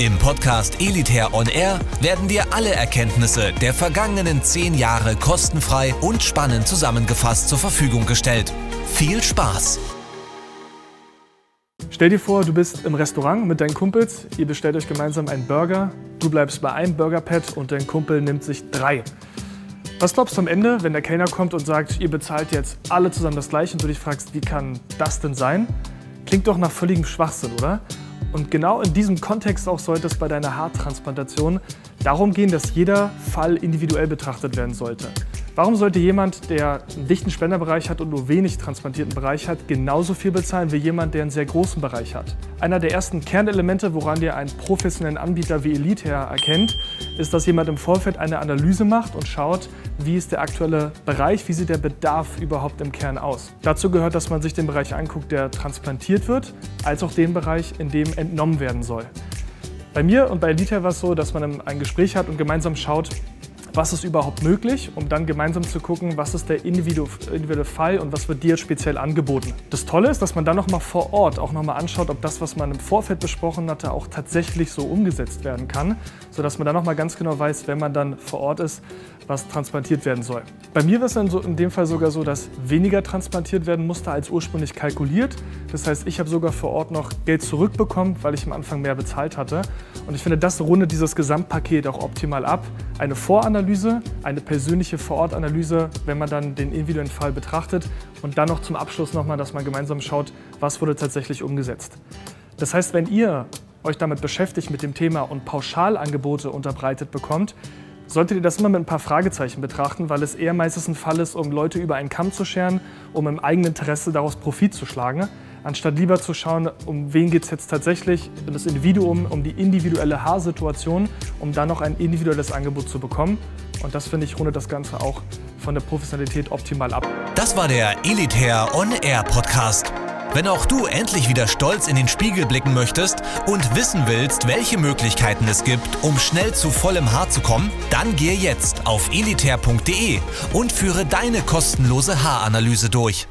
Im Podcast Elitair On Air werden dir alle Erkenntnisse der vergangenen zehn Jahre kostenfrei und spannend zusammengefasst zur Verfügung gestellt. Viel Spaß! Stell dir vor, du bist im Restaurant mit deinen Kumpels, ihr bestellt euch gemeinsam einen Burger, du bleibst bei einem Burgerpad und dein Kumpel nimmt sich drei. Was glaubst du am Ende, wenn der Kellner kommt und sagt, ihr bezahlt jetzt alle zusammen das gleiche und du dich fragst, wie kann das denn sein? Klingt doch nach völligem Schwachsinn, oder? Und genau in diesem Kontext auch sollte es bei deiner Haartransplantation darum gehen, dass jeder Fall individuell betrachtet werden sollte. Warum sollte jemand, der einen dichten Spenderbereich hat und nur wenig transplantierten Bereich hat, genauso viel bezahlen wie jemand, der einen sehr großen Bereich hat? Einer der ersten Kernelemente, woran dir einen professionellen Anbieter wie Elite erkennt, ist, dass jemand im Vorfeld eine Analyse macht und schaut, wie ist der aktuelle Bereich, wie sieht der Bedarf überhaupt im Kern aus. Dazu gehört, dass man sich den Bereich anguckt, der transplantiert wird, als auch den Bereich, in dem entnommen werden soll. Bei mir und bei Elite war es so, dass man ein Gespräch hat und gemeinsam schaut, was ist überhaupt möglich, um dann gemeinsam zu gucken, was ist der individuelle Fall und was wird dir speziell angeboten. Das Tolle ist, dass man dann nochmal vor Ort auch nochmal anschaut, ob das, was man im Vorfeld besprochen hatte, auch tatsächlich so umgesetzt werden kann, sodass man dann nochmal ganz genau weiß, wenn man dann vor Ort ist, was transplantiert werden soll. Bei mir war es dann so in dem Fall sogar so, dass weniger transplantiert werden musste als ursprünglich kalkuliert. Das heißt, ich habe sogar vor Ort noch Geld zurückbekommen, weil ich am Anfang mehr bezahlt hatte. Und ich finde, das rundet dieses Gesamtpaket auch optimal ab. Eine Voranalyse, eine persönliche Vorortanalyse, wenn man dann den individuellen Fall betrachtet und dann noch zum Abschluss nochmal, dass man gemeinsam schaut, was wurde tatsächlich umgesetzt. Das heißt, wenn ihr euch damit beschäftigt mit dem Thema und Pauschalangebote unterbreitet bekommt, solltet ihr das immer mit ein paar Fragezeichen betrachten, weil es eher meistens ein Fall ist, um Leute über einen Kamm zu scheren, um im eigenen Interesse daraus Profit zu schlagen, anstatt lieber zu schauen, um wen geht es jetzt tatsächlich, um das Individuum, um die individuelle Haarsituation, um dann noch ein individuelles Angebot zu bekommen. Und das finde ich rundet das Ganze auch von der Professionalität optimal ab. Das war der Elitair On Air Podcast. Wenn auch du endlich wieder stolz in den Spiegel blicken möchtest und wissen willst, welche Möglichkeiten es gibt, um schnell zu vollem Haar zu kommen, dann gehe jetzt auf elitair.de und führe deine kostenlose Haaranalyse durch.